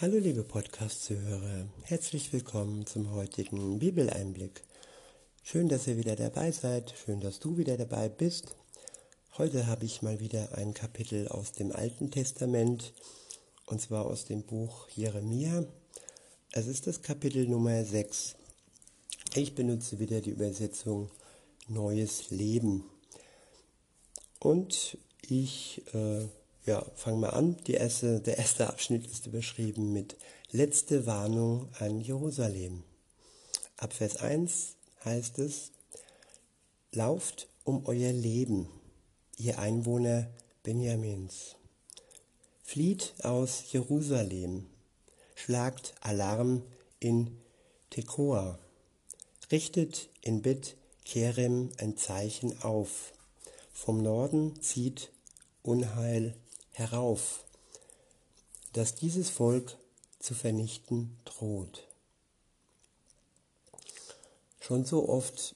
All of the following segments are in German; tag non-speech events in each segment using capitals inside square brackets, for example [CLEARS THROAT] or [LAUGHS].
Hallo liebe Podcast-Zuhörer, herzlich willkommen zum heutigen Bibeleinblick. Schön, dass ihr wieder dabei seid, schön, dass du wieder dabei bist. Heute habe ich mal wieder ein Kapitel aus dem Alten Testament, und zwar aus dem Buch Jeremia. Es ist das Kapitel Nummer 6. Ich benutze wieder die Übersetzung Neues Leben. Und ich äh, ja, fangen wir an. Erste, der erste Abschnitt ist überschrieben mit Letzte Warnung an Jerusalem. Ab Vers 1 heißt es, Lauft um euer Leben, ihr Einwohner Benjamins. Flieht aus Jerusalem, schlagt Alarm in Tekoa, richtet in Bet Kerem ein Zeichen auf. Vom Norden zieht Unheil herauf, dass dieses Volk zu vernichten droht. Schon so oft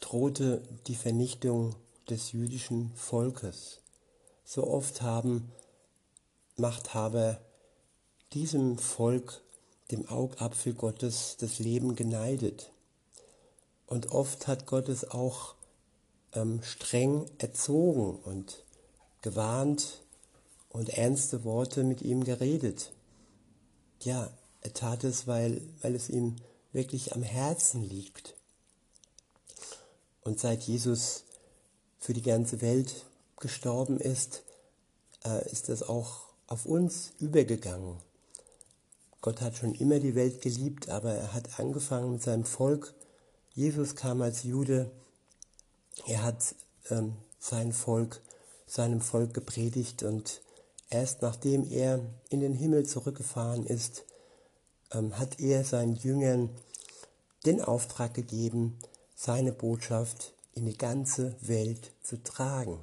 drohte die Vernichtung des jüdischen Volkes. So oft haben Machthaber diesem Volk, dem Augapfel Gottes, das Leben geneidet. Und oft hat Gott es auch ähm, streng erzogen und gewarnt und ernste Worte mit ihm geredet. Ja, er tat es, weil, weil es ihm wirklich am Herzen liegt. Und seit Jesus für die ganze Welt gestorben ist, äh, ist das auch auf uns übergegangen. Gott hat schon immer die Welt geliebt, aber er hat angefangen mit seinem Volk. Jesus kam als Jude. Er hat ähm, sein Volk, seinem Volk gepredigt und Erst nachdem er in den Himmel zurückgefahren ist, ähm, hat er seinen Jüngern den Auftrag gegeben, seine Botschaft in die ganze Welt zu tragen.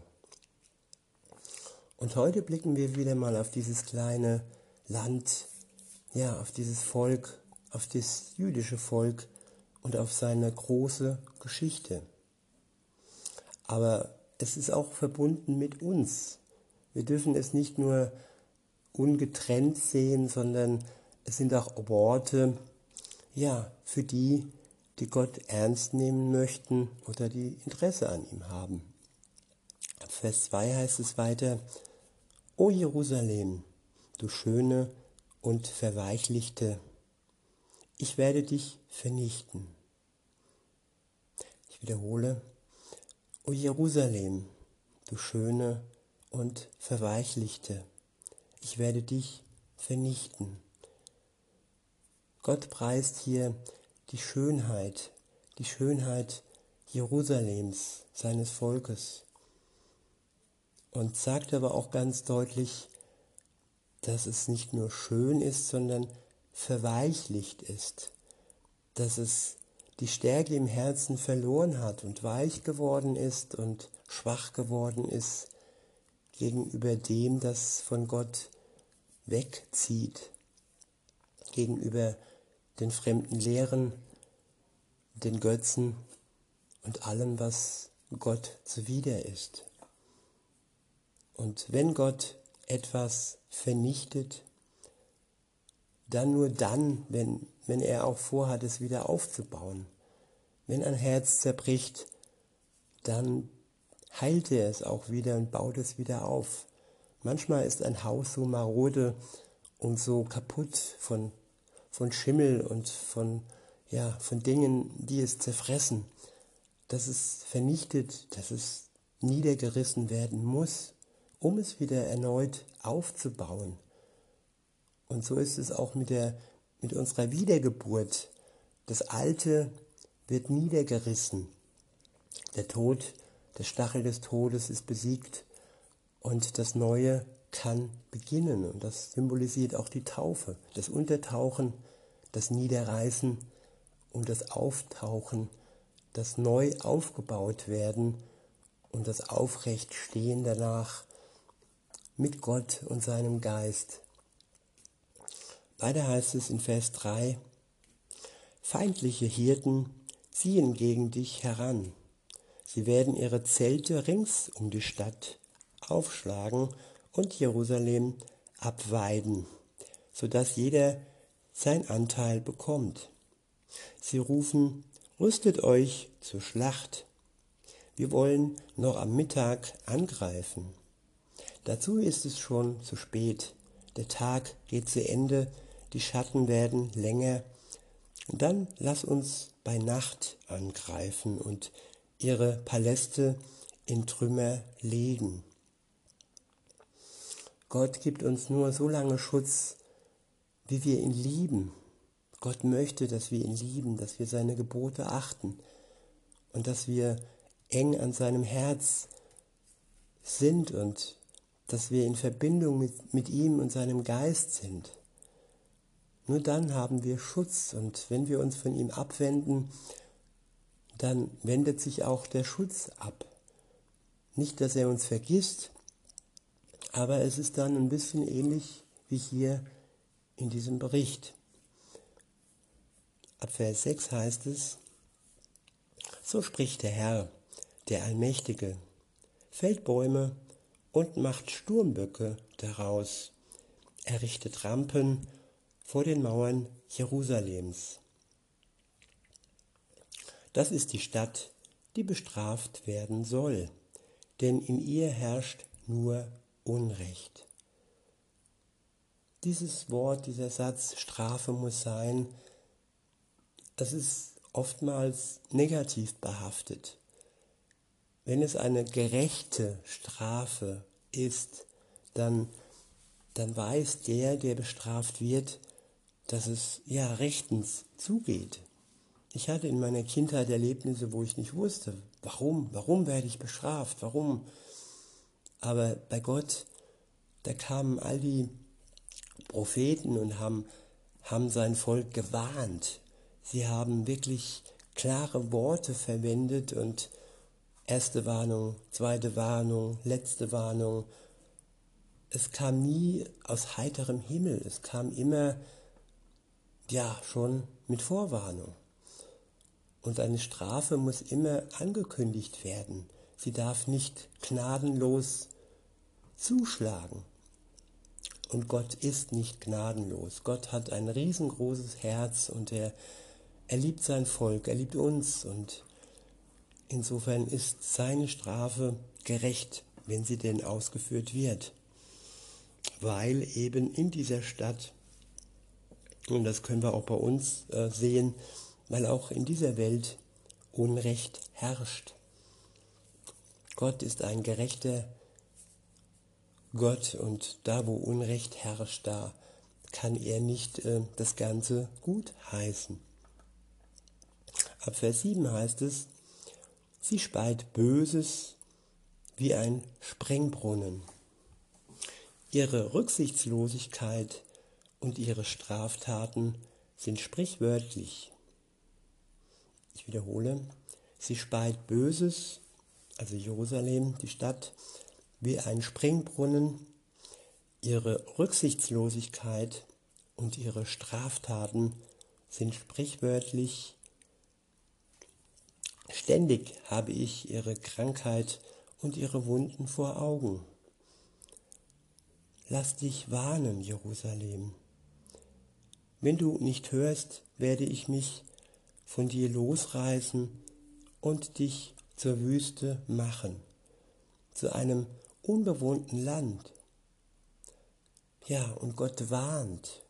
Und heute blicken wir wieder mal auf dieses kleine Land, ja, auf dieses Volk, auf das jüdische Volk und auf seine große Geschichte. Aber es ist auch verbunden mit uns, wir dürfen es nicht nur ungetrennt sehen, sondern es sind auch Worte, ja, für die, die Gott ernst nehmen möchten oder die Interesse an ihm haben. Ab Vers 2 heißt es weiter, O Jerusalem, du schöne und verweichlichte, ich werde dich vernichten. Ich wiederhole, O Jerusalem, du schöne und verweichlichte. Ich werde dich vernichten. Gott preist hier die Schönheit, die Schönheit Jerusalems, seines Volkes. Und sagt aber auch ganz deutlich, dass es nicht nur schön ist, sondern verweichlicht ist, dass es die Stärke im Herzen verloren hat und weich geworden ist und schwach geworden ist, gegenüber dem, das von Gott wegzieht, gegenüber den fremden Lehren, den Götzen und allem, was Gott zuwider ist. Und wenn Gott etwas vernichtet, dann nur dann, wenn, wenn er auch vorhat, es wieder aufzubauen. Wenn ein Herz zerbricht, dann heilt er es auch wieder und baut es wieder auf. Manchmal ist ein Haus so marode und so kaputt von, von Schimmel und von, ja, von Dingen, die es zerfressen, dass es vernichtet, dass es niedergerissen werden muss, um es wieder erneut aufzubauen. Und so ist es auch mit, der, mit unserer Wiedergeburt. Das Alte wird niedergerissen. Der Tod der Stachel des Todes ist besiegt und das Neue kann beginnen. Und das symbolisiert auch die Taufe, das Untertauchen, das Niederreißen und das Auftauchen, das neu aufgebaut werden und das Aufrechtstehen danach mit Gott und seinem Geist. Weiter heißt es in Vers 3, feindliche Hirten ziehen gegen dich heran Sie werden ihre Zelte rings um die Stadt aufschlagen und Jerusalem abweiden. sodass jeder sein Anteil bekommt. Sie rufen, rüstet euch zur Schlacht. Wir wollen noch am Mittag angreifen. Dazu ist es schon zu spät. Der Tag geht zu Ende, die Schatten werden länger. Dann lass uns bei Nacht angreifen und ihre Paläste in Trümmer legen. Gott gibt uns nur so lange Schutz, wie wir ihn lieben. Gott möchte, dass wir ihn lieben, dass wir seine Gebote achten und dass wir eng an seinem Herz sind und dass wir in Verbindung mit, mit ihm und seinem Geist sind. Nur dann haben wir Schutz und wenn wir uns von ihm abwenden, dann wendet sich auch der Schutz ab. Nicht, dass er uns vergisst, aber es ist dann ein bisschen ähnlich wie hier in diesem Bericht. Ab Vers 6 heißt es, so spricht der Herr, der Allmächtige, fällt Bäume und macht Sturmböcke daraus, errichtet Rampen vor den Mauern Jerusalems. Das ist die Stadt, die bestraft werden soll, denn in ihr herrscht nur Unrecht. Dieses Wort, dieser Satz, Strafe muss sein, das ist oftmals negativ behaftet. Wenn es eine gerechte Strafe ist, dann, dann weiß der, der bestraft wird, dass es ja rechtens zugeht. Ich hatte in meiner Kindheit Erlebnisse, wo ich nicht wusste, warum, warum werde ich bestraft, warum. Aber bei Gott, da kamen all die Propheten und haben, haben sein Volk gewarnt. Sie haben wirklich klare Worte verwendet und erste Warnung, zweite Warnung, letzte Warnung. Es kam nie aus heiterem Himmel, es kam immer, ja, schon mit Vorwarnung. Und eine Strafe muss immer angekündigt werden. Sie darf nicht gnadenlos zuschlagen. Und Gott ist nicht gnadenlos. Gott hat ein riesengroßes Herz und er, er liebt sein Volk, er liebt uns und Insofern ist seine Strafe gerecht, wenn sie denn ausgeführt wird, weil eben in dieser Stadt, und das können wir auch bei uns äh, sehen, weil auch in dieser Welt Unrecht herrscht. Gott ist ein gerechter Gott und da, wo Unrecht herrscht, da kann er nicht äh, das Ganze gut heißen. Ab Vers 7 heißt es, Sie speit Böses wie ein Sprengbrunnen. Ihre Rücksichtslosigkeit und ihre Straftaten sind sprichwörtlich. Ich wiederhole, sie speit Böses, also Jerusalem, die Stadt, wie ein Springbrunnen. Ihre Rücksichtslosigkeit und ihre Straftaten sind sprichwörtlich Ständig habe ich ihre Krankheit und ihre Wunden vor Augen. Lass dich warnen, Jerusalem. Wenn du nicht hörst, werde ich mich von dir losreißen und dich zur Wüste machen, zu einem unbewohnten Land. Ja, und Gott warnt.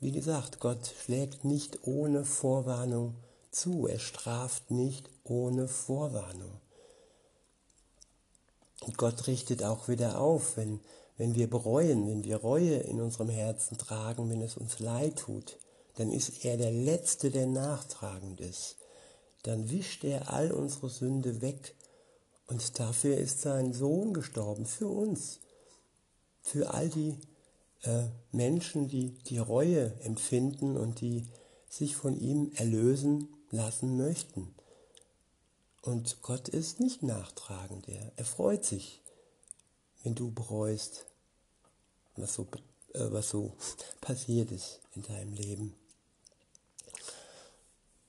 Wie gesagt, Gott schlägt nicht ohne Vorwarnung zu. Er straft nicht ohne Vorwarnung. Und Gott richtet auch wieder auf, wenn, wenn wir bereuen, wenn wir Reue in unserem Herzen tragen, wenn es uns leid tut, dann ist er der Letzte, der nachtragend ist. Dann wischt er all unsere Sünde weg und dafür ist sein Sohn gestorben, für uns, für all die äh, Menschen, die die Reue empfinden und die sich von ihm erlösen lassen möchten. Und Gott ist nicht nachtragend, er, er freut sich, wenn du bereust, was so, äh, was so [LAUGHS] passiert ist in deinem Leben.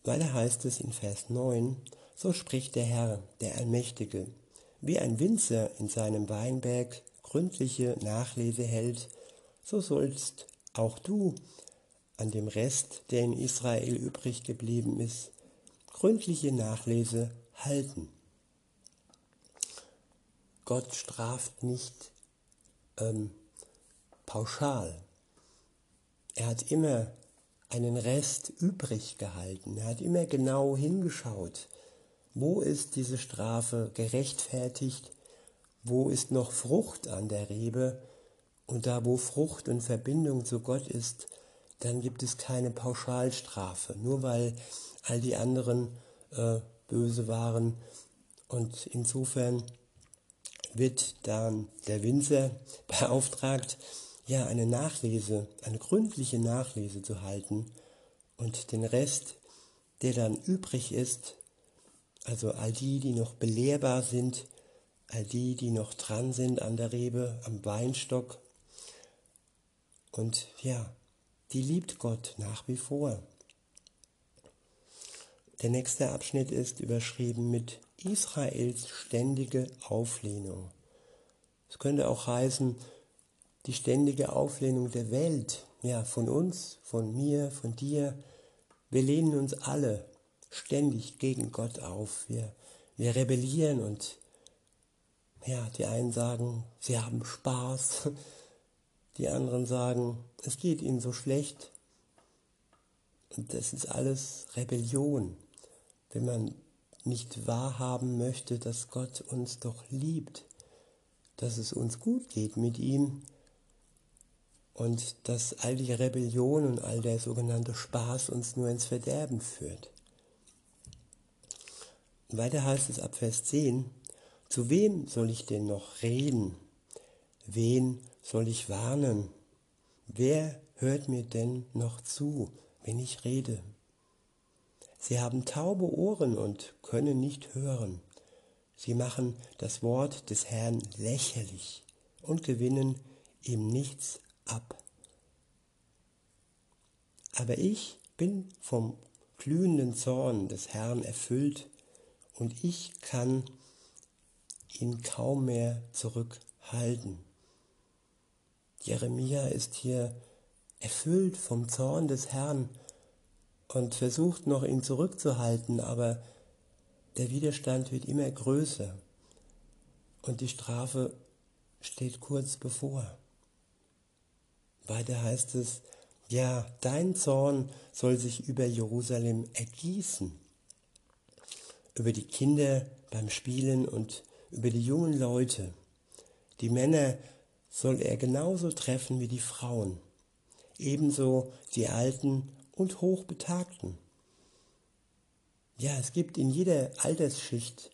Weiter heißt es in Vers 9, so spricht der Herr, der Allmächtige, wie ein Winzer in seinem Weinberg gründliche Nachlese hält, so sollst auch du an dem Rest, der in Israel übrig geblieben ist, gründliche Nachlese halten. Gott straft nicht ähm, pauschal. Er hat immer einen Rest übrig gehalten. Er hat immer genau hingeschaut, wo ist diese Strafe gerechtfertigt, wo ist noch Frucht an der Rebe und da wo Frucht und Verbindung zu Gott ist, dann gibt es keine Pauschalstrafe, nur weil all die anderen äh, böse waren. Und insofern wird dann der Winzer beauftragt, ja, eine Nachlese, eine gründliche Nachlese zu halten und den Rest, der dann übrig ist, also all die, die noch belehrbar sind, all die, die noch dran sind an der Rebe, am Weinstock, und ja, die liebt Gott nach wie vor. Der nächste Abschnitt ist überschrieben mit Israels ständige Auflehnung. Es könnte auch heißen, die ständige Auflehnung der Welt, ja, von uns, von mir, von dir. Wir lehnen uns alle ständig gegen Gott auf. Wir, wir rebellieren und ja, die einen sagen, sie haben Spaß, [LAUGHS] die anderen sagen, es geht ihnen so schlecht. Und das ist alles Rebellion, wenn man nicht wahrhaben möchte, dass Gott uns doch liebt, dass es uns gut geht mit ihm und dass all die Rebellion und all der sogenannte Spaß uns nur ins Verderben führt. Weiter heißt es ab Vers 10, zu wem soll ich denn noch reden? Wen soll ich warnen? Wer hört mir denn noch zu, wenn ich rede? Sie haben taube Ohren und können nicht hören. Sie machen das Wort des Herrn lächerlich und gewinnen ihm nichts ab. Aber ich bin vom glühenden Zorn des Herrn erfüllt und ich kann ihn kaum mehr zurückhalten. Jeremia ist hier erfüllt vom Zorn des Herrn und versucht noch ihn zurückzuhalten, aber der Widerstand wird immer größer und die Strafe steht kurz bevor. Weiter heißt es, ja, dein Zorn soll sich über Jerusalem ergießen, über die Kinder beim Spielen und über die jungen Leute. Die Männer soll er genauso treffen wie die Frauen, ebenso die Alten und Hochbetagten. Ja, es gibt in jeder Altersschicht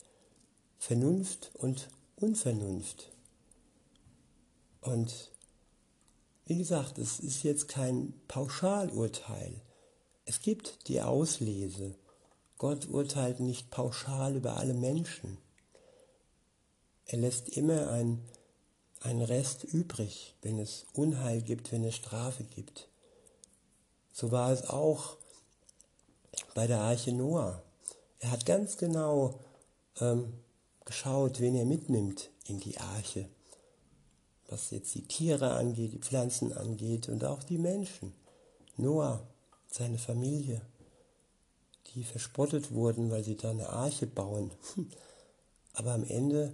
Vernunft und Unvernunft. Und wie gesagt, es ist jetzt kein Pauschalurteil. Es gibt die Auslese. Gott urteilt nicht pauschal über alle Menschen. Er lässt immer ein ein Rest übrig, wenn es Unheil gibt, wenn es Strafe gibt. So war es auch bei der Arche Noah. Er hat ganz genau ähm, geschaut, wen er mitnimmt in die Arche. Was jetzt die Tiere angeht, die Pflanzen angeht und auch die Menschen. Noah, seine Familie, die verspottet wurden, weil sie da eine Arche bauen. Aber am Ende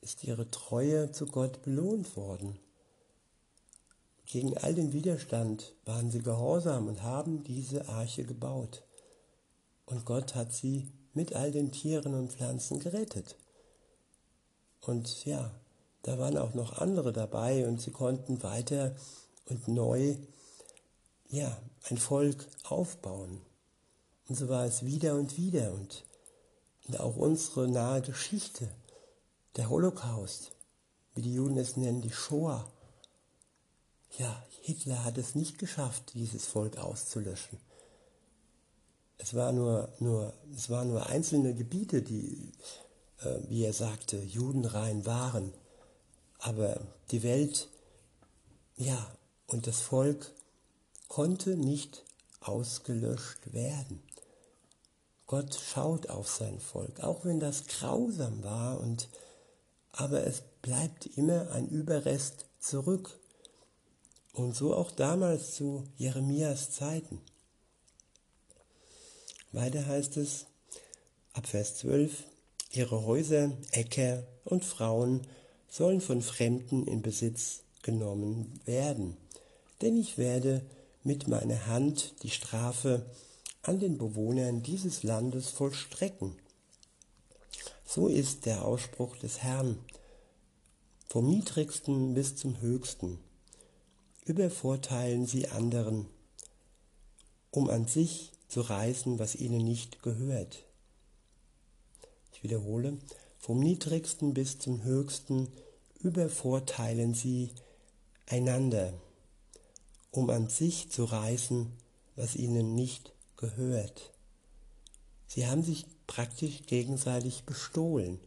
ist ihre Treue zu Gott belohnt worden. Gegen all den Widerstand waren sie gehorsam und haben diese Arche gebaut. Und Gott hat sie mit all den Tieren und Pflanzen gerettet. Und ja, da waren auch noch andere dabei und sie konnten weiter und neu ja, ein Volk aufbauen. Und so war es wieder und wieder und, und auch unsere nahe Geschichte der Holocaust, wie die Juden es nennen, die Shoah. Ja, Hitler hat es nicht geschafft, dieses Volk auszulöschen. Es war nur, nur, es waren nur einzelne Gebiete, die, äh, wie er sagte, judenrein waren. Aber die Welt, ja, und das Volk konnte nicht ausgelöscht werden. Gott schaut auf sein Volk, auch wenn das grausam war und aber es bleibt immer ein Überrest zurück. Und so auch damals zu Jeremias Zeiten. Weiter heißt es, ab Vers 12, ihre Häuser, Äcker und Frauen sollen von Fremden in Besitz genommen werden. Denn ich werde mit meiner Hand die Strafe an den Bewohnern dieses Landes vollstrecken. So ist der Ausspruch des Herrn, vom niedrigsten bis zum höchsten. Übervorteilen sie anderen, um an sich zu reißen, was ihnen nicht gehört. Ich wiederhole, vom niedrigsten bis zum höchsten übervorteilen sie einander, um an sich zu reißen, was ihnen nicht gehört. Sie haben sich praktisch gegenseitig bestohlen.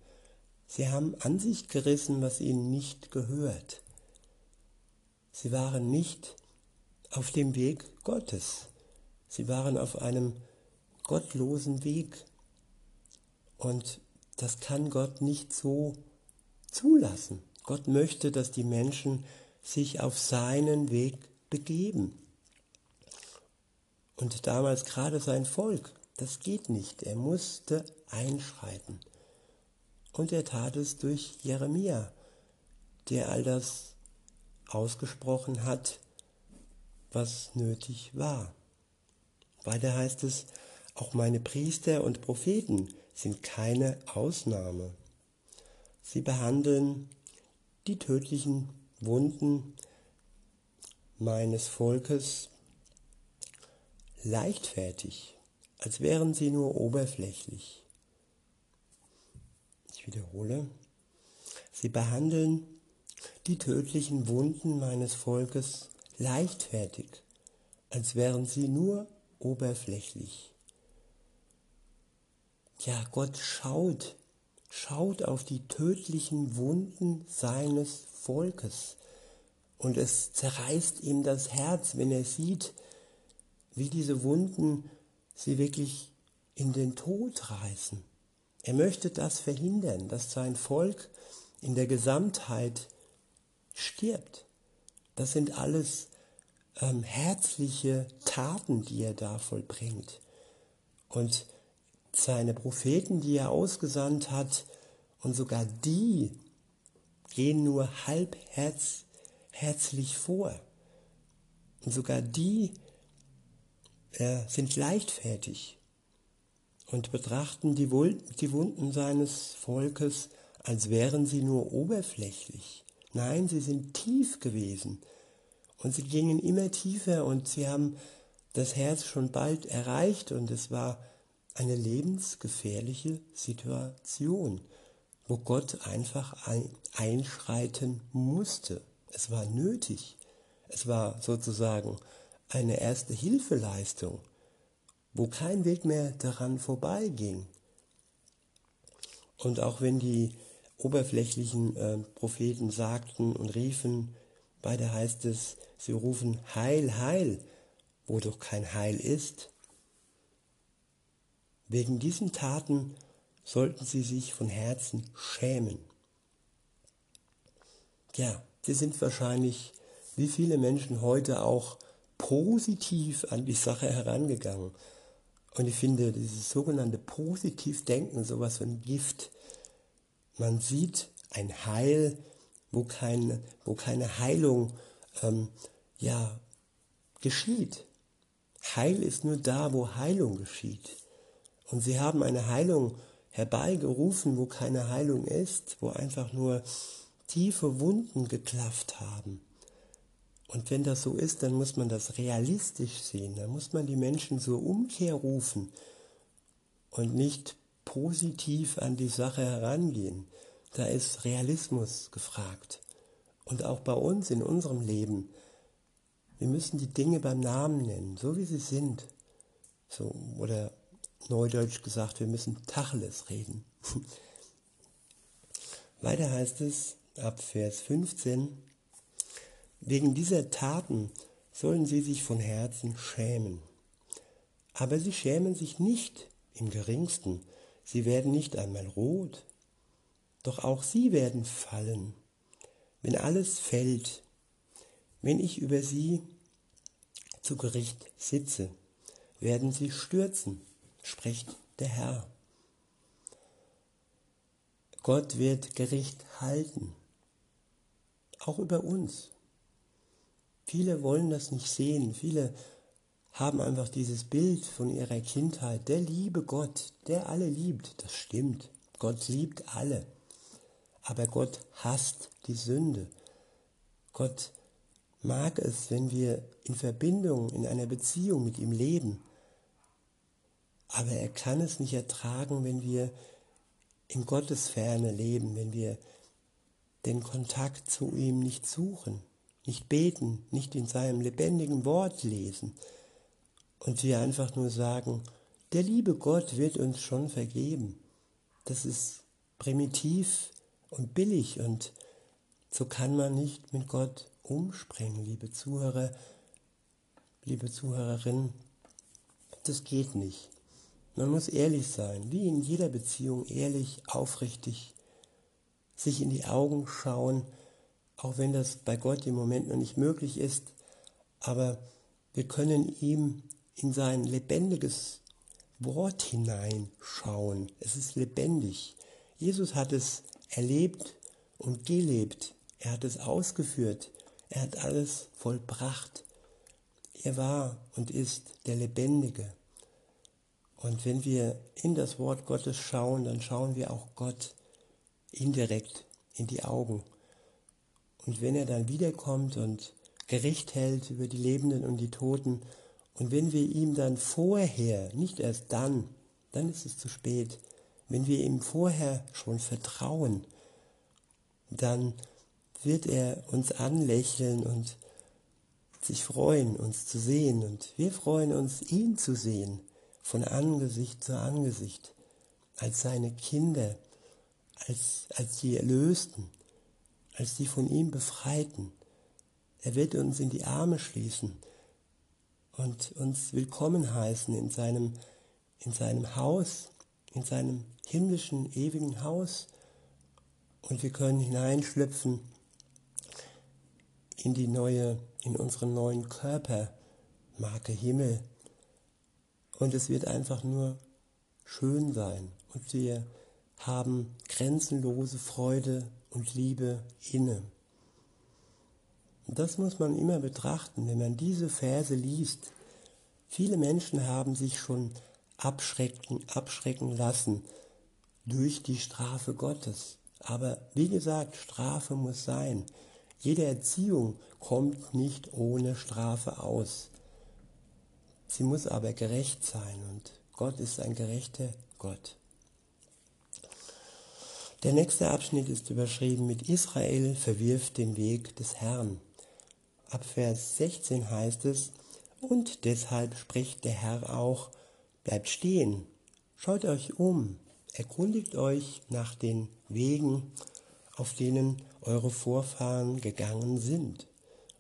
Sie haben an sich gerissen, was ihnen nicht gehört. Sie waren nicht auf dem Weg Gottes. Sie waren auf einem gottlosen Weg. Und das kann Gott nicht so zulassen. Gott möchte, dass die Menschen sich auf seinen Weg begeben. Und damals gerade sein Volk, das geht nicht. Er musste einschreiten. Und er tat es durch Jeremia, der all das ausgesprochen hat, was nötig war. Weiter heißt es, auch meine Priester und Propheten sind keine Ausnahme. Sie behandeln die tödlichen Wunden meines Volkes leichtfertig, als wären sie nur oberflächlich. Ich wiederhole, sie behandeln die tödlichen Wunden meines Volkes leichtfertig, als wären sie nur oberflächlich. Ja, Gott schaut, schaut auf die tödlichen Wunden seines Volkes. Und es zerreißt ihm das Herz, wenn er sieht, wie diese Wunden sie wirklich in den Tod reißen. Er möchte das verhindern, dass sein Volk in der Gesamtheit stirbt. Das sind alles ähm, herzliche Taten, die er da vollbringt. Und seine Propheten, die er ausgesandt hat, und sogar die gehen nur halbherzlich vor. Und sogar die äh, sind leichtfertig und betrachten die, die Wunden seines Volkes, als wären sie nur oberflächlich. Nein, sie sind tief gewesen. Und sie gingen immer tiefer und sie haben das Herz schon bald erreicht und es war eine lebensgefährliche Situation, wo Gott einfach einschreiten musste. Es war nötig. Es war sozusagen eine erste Hilfeleistung, wo kein Weg mehr daran vorbeiging. Und auch wenn die oberflächlichen äh, Propheten sagten und riefen, weiter heißt es, sie rufen Heil, Heil, wo doch kein Heil ist. Wegen diesen Taten sollten sie sich von Herzen schämen. Ja, sie sind wahrscheinlich, wie viele Menschen heute auch, positiv an die Sache herangegangen. Und ich finde dieses sogenannte Positivdenken sowas von Gift. Man sieht ein Heil, wo keine, wo keine Heilung ähm, ja, geschieht. Heil ist nur da, wo Heilung geschieht. Und sie haben eine Heilung herbeigerufen, wo keine Heilung ist, wo einfach nur tiefe Wunden geklafft haben. Und wenn das so ist, dann muss man das realistisch sehen. Dann muss man die Menschen zur Umkehr rufen und nicht positiv an die Sache herangehen. Da ist Realismus gefragt. Und auch bei uns in unserem Leben. Wir müssen die Dinge beim Namen nennen, so wie sie sind. So, oder neudeutsch gesagt, wir müssen Tacheles reden. [LAUGHS] Weiter heißt es ab Vers 15, wegen dieser Taten sollen sie sich von Herzen schämen. Aber sie schämen sich nicht im geringsten, sie werden nicht einmal rot, doch auch sie werden fallen. Wenn alles fällt, wenn ich über sie zu Gericht sitze, werden sie stürzen, spricht der Herr. Gott wird Gericht halten, auch über uns. Viele wollen das nicht sehen, viele haben einfach dieses Bild von ihrer Kindheit, der liebe Gott, der alle liebt, das stimmt, Gott liebt alle, aber Gott hasst die Sünde. Gott mag es, wenn wir in Verbindung, in einer Beziehung mit ihm leben, aber er kann es nicht ertragen, wenn wir in Gottesferne leben, wenn wir den Kontakt zu ihm nicht suchen, nicht beten, nicht in seinem lebendigen Wort lesen und wir einfach nur sagen, der liebe Gott wird uns schon vergeben. Das ist primitiv und billig und so kann man nicht mit Gott umspringen, liebe Zuhörer, liebe Zuhörerin. Das geht nicht. Man muss ehrlich sein, wie in jeder Beziehung ehrlich, aufrichtig, sich in die Augen schauen, auch wenn das bei Gott im Moment noch nicht möglich ist, aber wir können ihm in sein lebendiges Wort hineinschauen. Es ist lebendig. Jesus hat es erlebt und gelebt. Er hat es ausgeführt. Er hat alles vollbracht. Er war und ist der Lebendige. Und wenn wir in das Wort Gottes schauen, dann schauen wir auch Gott indirekt in die Augen. Und wenn er dann wiederkommt und Gericht hält über die Lebenden und die Toten, und wenn wir ihm dann vorher, nicht erst dann, dann ist es zu spät, wenn wir ihm vorher schon vertrauen, dann wird er uns anlächeln und sich freuen, uns zu sehen. Und wir freuen uns, ihn zu sehen von Angesicht zu Angesicht, als seine Kinder, als, als die Erlösten, als die von ihm Befreiten. Er wird uns in die Arme schließen und uns willkommen heißen in seinem, in seinem Haus, in seinem himmlischen, ewigen Haus. Und wir können hineinschlüpfen in die neue, in unseren neuen Körper, Marke Himmel, und es wird einfach nur schön sein. Und wir haben grenzenlose Freude und Liebe inne. Das muss man immer betrachten, wenn man diese Verse liest. Viele Menschen haben sich schon abschrecken, abschrecken lassen durch die Strafe Gottes. Aber wie gesagt, Strafe muss sein. Jede Erziehung kommt nicht ohne Strafe aus. Sie muss aber gerecht sein und Gott ist ein gerechter Gott. Der nächste Abschnitt ist überschrieben mit Israel verwirft den Weg des Herrn. Ab Vers 16 heißt es, und deshalb spricht der Herr auch, bleibt stehen, schaut euch um, erkundigt euch nach den Wegen, auf denen eure Vorfahren gegangen sind,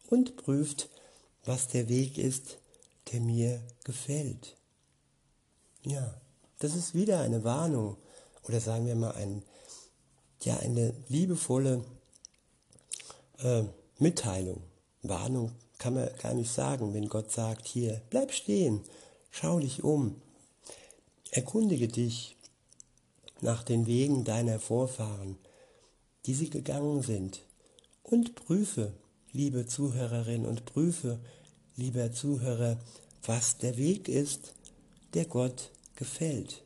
und prüft, was der Weg ist, der mir gefällt. Ja, das ist wieder eine Warnung oder sagen wir mal ein, ja, eine liebevolle äh, Mitteilung. Warnung kann man gar nicht sagen, wenn Gott sagt, hier, bleib stehen, schau dich um, erkundige dich nach den Wegen deiner Vorfahren, die sie gegangen sind, und prüfe, liebe Zuhörerin, und prüfe, lieber Zuhörer, was der Weg ist, der Gott gefällt.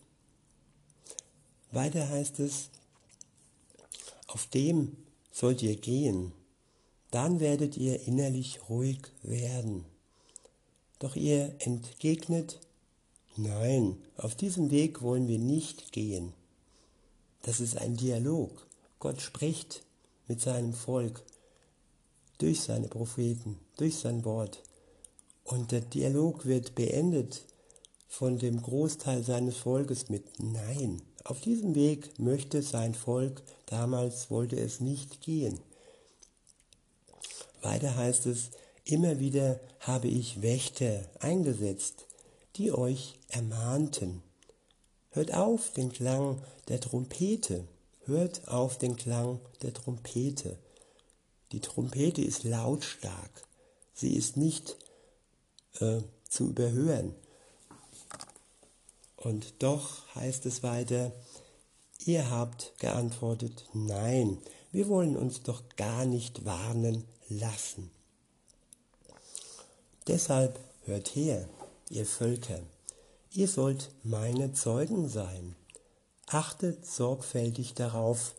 Weiter heißt es, auf dem sollt ihr gehen, dann werdet ihr innerlich ruhig werden. Doch ihr entgegnet, nein, auf diesem Weg wollen wir nicht gehen. Das ist ein Dialog. Gott spricht mit seinem Volk durch seine Propheten, durch sein Wort. Und der Dialog wird beendet von dem Großteil seines Volkes mit Nein. Auf diesem Weg möchte sein Volk, damals wollte es nicht gehen. Weiter heißt es, immer wieder habe ich Wächter eingesetzt, die euch ermahnten. Hört auf den Klang der Trompete, hört auf den Klang der Trompete. Die Trompete ist lautstark Sie ist nicht äh, zu überhören. Und doch heißt es weiter, ihr habt geantwortet, nein, wir wollen uns doch gar nicht warnen lassen. Deshalb hört her, ihr Völker, ihr sollt meine Zeugen sein. Achtet sorgfältig darauf,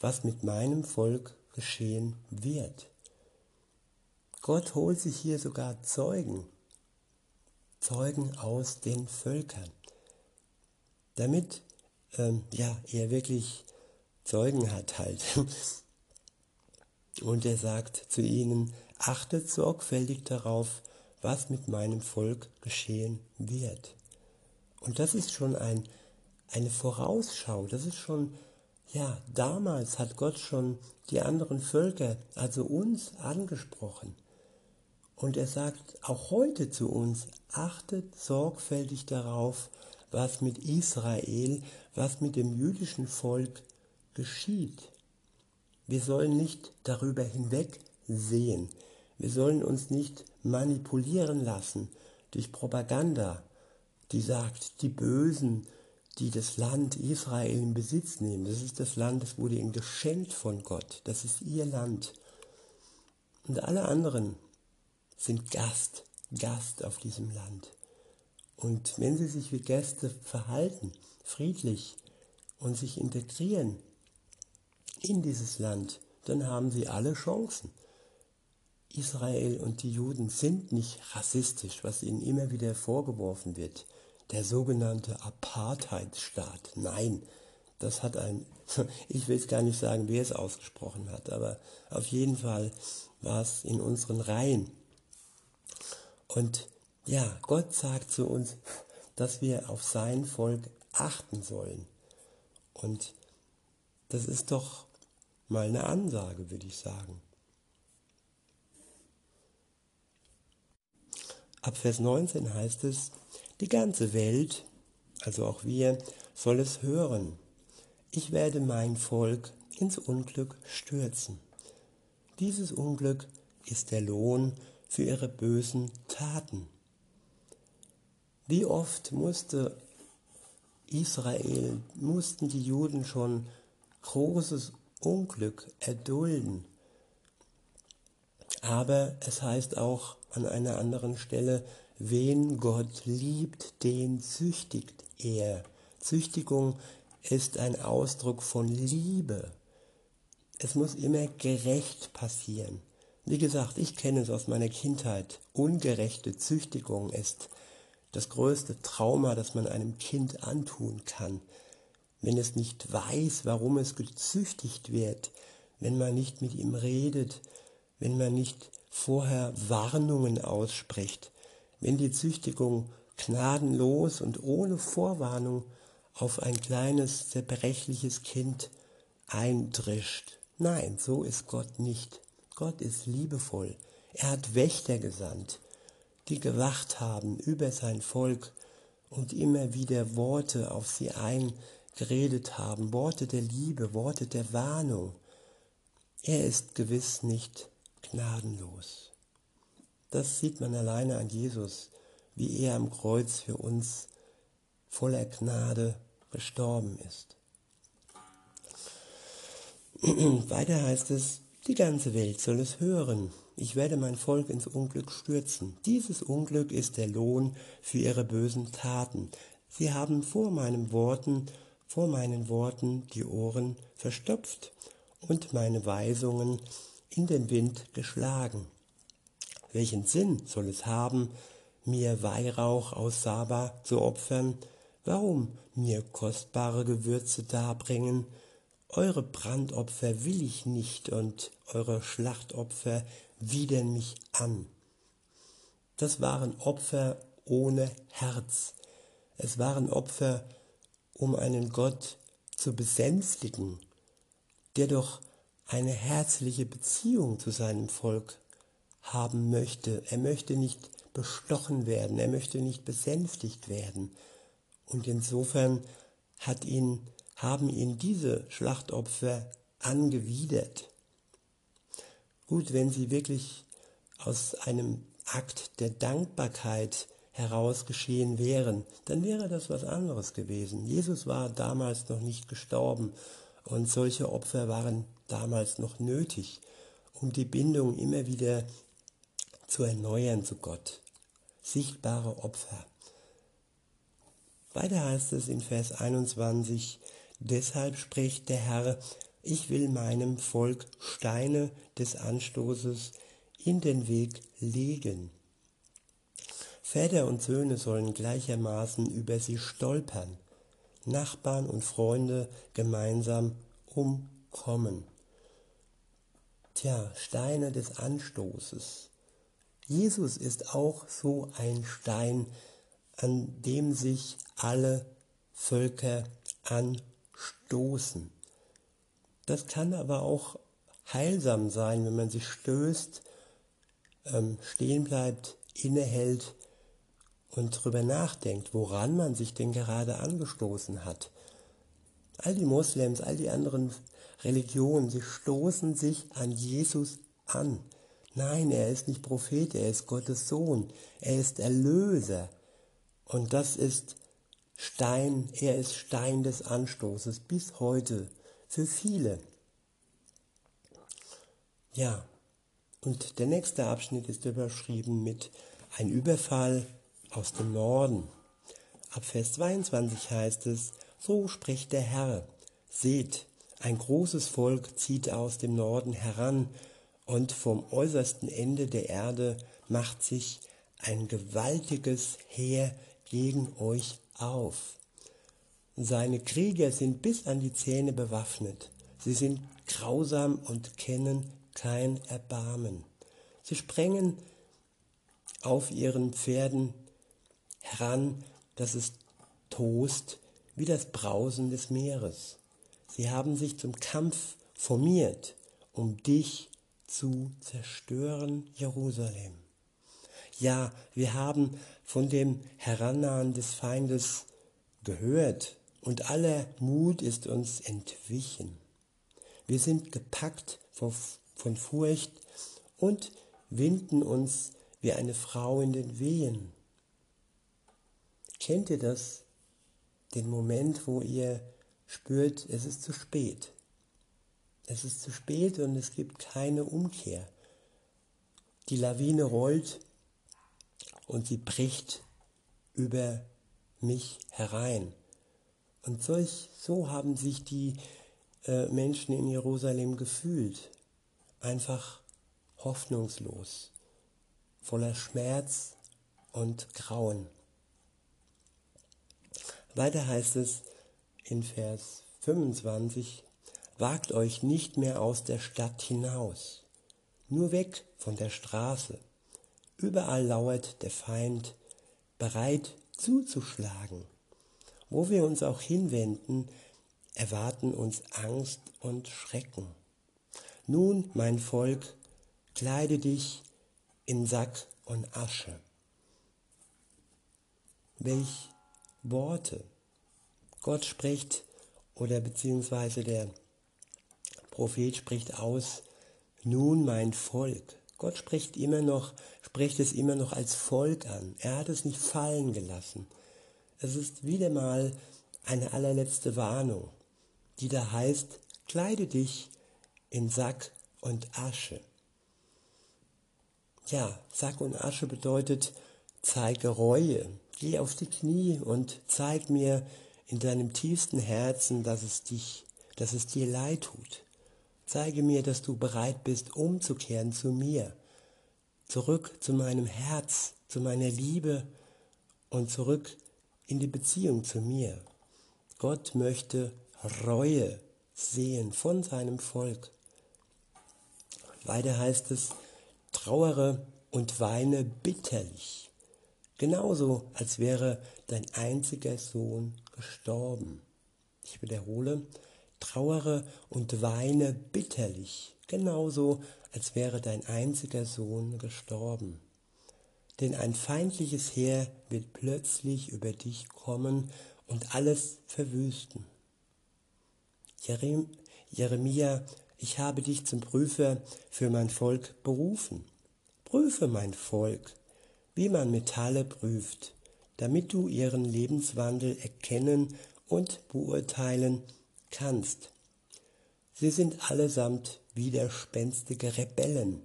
was mit meinem Volk geschehen wird. Gott holt sich hier sogar Zeugen, Zeugen aus den Völkern, damit ähm, ja, er wirklich Zeugen hat halt. Und er sagt zu ihnen, achtet sorgfältig darauf, was mit meinem Volk geschehen wird. Und das ist schon ein, eine Vorausschau, das ist schon, ja, damals hat Gott schon die anderen Völker, also uns, angesprochen. Und er sagt auch heute zu uns, achtet sorgfältig darauf, was mit Israel, was mit dem jüdischen Volk geschieht. Wir sollen nicht darüber hinweg sehen. Wir sollen uns nicht manipulieren lassen durch Propaganda, die sagt, die Bösen, die das Land Israel in Besitz nehmen, das ist das Land, das wurde ihnen geschenkt von Gott, das ist ihr Land. Und alle anderen sind Gast, Gast auf diesem Land. Und wenn sie sich wie Gäste verhalten, friedlich und sich integrieren in dieses Land, dann haben sie alle Chancen. Israel und die Juden sind nicht rassistisch, was ihnen immer wieder vorgeworfen wird. Der sogenannte Apartheidstaat. Nein, das hat ein, [LAUGHS] ich will es gar nicht sagen, wer es ausgesprochen hat, aber auf jeden Fall war es in unseren Reihen. Und ja, Gott sagt zu uns, dass wir auf sein Volk achten sollen. Und das ist doch mal eine Ansage, würde ich sagen. Ab Vers 19 heißt es, die ganze Welt, also auch wir, soll es hören. Ich werde mein Volk ins Unglück stürzen. Dieses Unglück ist der Lohn für ihre bösen Taten. Wie oft musste Israel, mussten die Juden schon großes Unglück erdulden. Aber es heißt auch an einer anderen Stelle, wen Gott liebt, den züchtigt er. Züchtigung ist ein Ausdruck von Liebe. Es muss immer gerecht passieren. Wie gesagt, ich kenne es aus meiner Kindheit. Ungerechte Züchtigung ist das größte Trauma, das man einem Kind antun kann, wenn es nicht weiß, warum es gezüchtigt wird, wenn man nicht mit ihm redet, wenn man nicht vorher Warnungen ausspricht, wenn die Züchtigung gnadenlos und ohne Vorwarnung auf ein kleines, zerbrechliches Kind eindrischt. Nein, so ist Gott nicht. Gott ist liebevoll. Er hat Wächter gesandt, die gewacht haben über sein Volk und immer wieder Worte auf sie eingeredet haben, Worte der Liebe, Worte der Warnung. Er ist gewiss nicht gnadenlos. Das sieht man alleine an Jesus, wie er am Kreuz für uns voller Gnade gestorben ist. [CLEARS THROAT] Weiter heißt es, die ganze Welt soll es hören ich werde mein Volk ins Unglück stürzen. Dieses Unglück ist der Lohn für ihre bösen Taten. Sie haben vor meinen Worten, vor meinen Worten die Ohren verstopft und meine Weisungen in den Wind geschlagen. Welchen Sinn soll es haben, mir Weihrauch aus Saba zu opfern? Warum mir kostbare Gewürze darbringen? Eure Brandopfer will ich nicht und eure Schlachtopfer widern mich an. Das waren Opfer ohne Herz. Es waren Opfer, um einen Gott zu besänftigen, der doch eine herzliche Beziehung zu seinem Volk haben möchte. Er möchte nicht bestochen werden, er möchte nicht besänftigt werden. Und insofern hat ihn, haben ihn diese Schlachtopfer angewidert. Gut, wenn sie wirklich aus einem Akt der Dankbarkeit heraus geschehen wären, dann wäre das was anderes gewesen. Jesus war damals noch nicht gestorben und solche Opfer waren damals noch nötig, um die Bindung immer wieder zu erneuern zu Gott. Sichtbare Opfer. Weiter heißt es in Vers 21, deshalb spricht der Herr, ich will meinem Volk Steine des Anstoßes in den Weg legen. Väter und Söhne sollen gleichermaßen über sie stolpern, Nachbarn und Freunde gemeinsam umkommen. Tja, Steine des Anstoßes. Jesus ist auch so ein Stein, an dem sich alle Völker anstoßen. Das kann aber auch heilsam sein, wenn man sich stößt, ähm, stehen bleibt, innehält und darüber nachdenkt, woran man sich denn gerade angestoßen hat. All die Moslems, all die anderen Religionen, sie stoßen sich an Jesus an. Nein, er ist nicht Prophet, er ist Gottes Sohn, er ist Erlöser. Und das ist Stein, er ist Stein des Anstoßes bis heute für viele. Ja, und der nächste Abschnitt ist überschrieben mit ein Überfall aus dem Norden. Ab Vers 22 heißt es, so spricht der Herr, seht, ein großes Volk zieht aus dem Norden heran, und vom äußersten Ende der Erde macht sich ein gewaltiges Heer gegen euch auf. Seine Krieger sind bis an die Zähne bewaffnet. Sie sind grausam und kennen kein Erbarmen. Sie sprengen auf ihren Pferden heran, dass es tost wie das Brausen des Meeres. Sie haben sich zum Kampf formiert, um dich zu zerstören, Jerusalem. Ja, wir haben von dem Herannahen des Feindes gehört und aller Mut ist uns entwichen. Wir sind gepackt von Furcht und winden uns wie eine Frau in den Wehen. Kennt ihr das? Den Moment, wo ihr spürt, es ist zu spät. Es ist zu spät und es gibt keine Umkehr. Die Lawine rollt und sie bricht über mich herein. Und solch, so haben sich die äh, Menschen in Jerusalem gefühlt. Einfach hoffnungslos, voller Schmerz und Grauen. Weiter heißt es in Vers 25, wagt euch nicht mehr aus der Stadt hinaus, nur weg von der Straße. Überall lauert der Feind, bereit zuzuschlagen. Wo wir uns auch hinwenden, erwarten uns Angst und Schrecken. Nun, mein Volk, kleide dich in Sack und Asche. Welch Worte. Gott spricht oder beziehungsweise der Prophet spricht aus, nun mein Volk. Gott spricht immer noch, spricht es immer noch als Volk an. Er hat es nicht fallen gelassen. Es ist wieder mal eine allerletzte Warnung, die da heißt, kleide dich in Sack und Asche. Ja, Sack und Asche bedeutet, zeige Reue, geh auf die Knie und zeig mir in deinem tiefsten Herzen, dass es dich, dass es dir leid tut. Zeige mir, dass du bereit bist, umzukehren zu mir, zurück zu meinem Herz, zu meiner Liebe und zurück in die Beziehung zu mir. Gott möchte Reue sehen von seinem Volk. Weiter heißt es, trauere und weine bitterlich, genauso als wäre dein einziger Sohn gestorben. Ich wiederhole, trauere und weine bitterlich, genauso als wäre dein einziger Sohn gestorben. Denn ein feindliches Heer wird plötzlich über dich kommen und alles verwüsten. Jeremia, ich habe dich zum Prüfer für mein Volk berufen. Prüfe mein Volk, wie man Metalle prüft, damit du ihren Lebenswandel erkennen und beurteilen kannst. Sie sind allesamt widerspenstige Rebellen,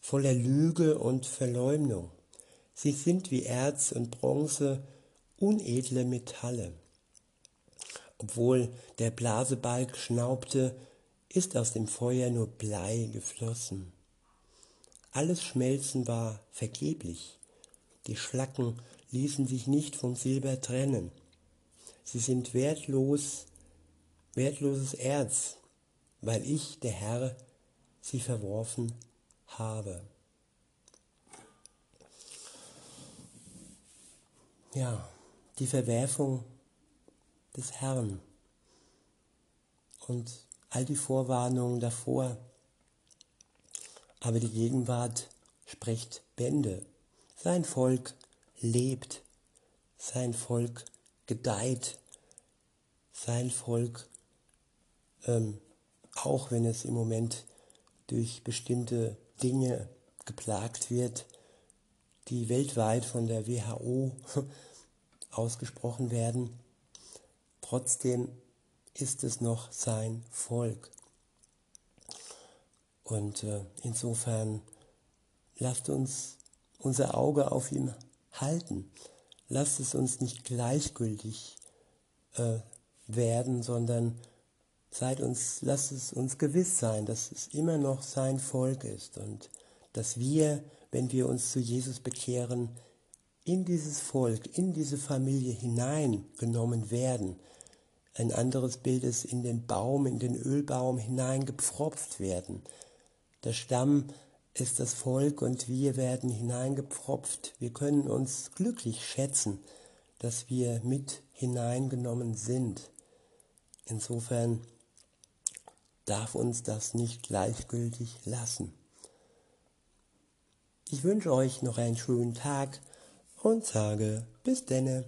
voller Lüge und Verleumdung. Sie sind wie Erz und Bronze unedle Metalle. Obwohl der Blasebalg schnaubte, ist aus dem Feuer nur Blei geflossen. Alles Schmelzen war vergeblich. Die Schlacken ließen sich nicht vom Silber trennen. Sie sind wertlos, wertloses Erz, weil ich, der Herr, sie verworfen habe. Ja, die Verwerfung des Herrn und all die Vorwarnungen davor. Aber die Gegenwart spricht Bände. Sein Volk lebt, sein Volk gedeiht, sein Volk, ähm, auch wenn es im Moment durch bestimmte Dinge geplagt wird, die weltweit von der WHO [LAUGHS] ausgesprochen werden, trotzdem ist es noch sein Volk. Und äh, insofern lasst uns unser Auge auf ihm halten. Lasst es uns nicht gleichgültig äh, werden, sondern seid uns, lasst es uns gewiss sein, dass es immer noch sein Volk ist und dass wir, wenn wir uns zu Jesus bekehren, in dieses Volk, in diese Familie hineingenommen werden. Ein anderes Bild ist in den Baum, in den Ölbaum hineingepfropft werden. Der Stamm ist das Volk und wir werden hineingepfropft. Wir können uns glücklich schätzen, dass wir mit hineingenommen sind. Insofern darf uns das nicht gleichgültig lassen. Ich wünsche euch noch einen schönen Tag und sage bis denne.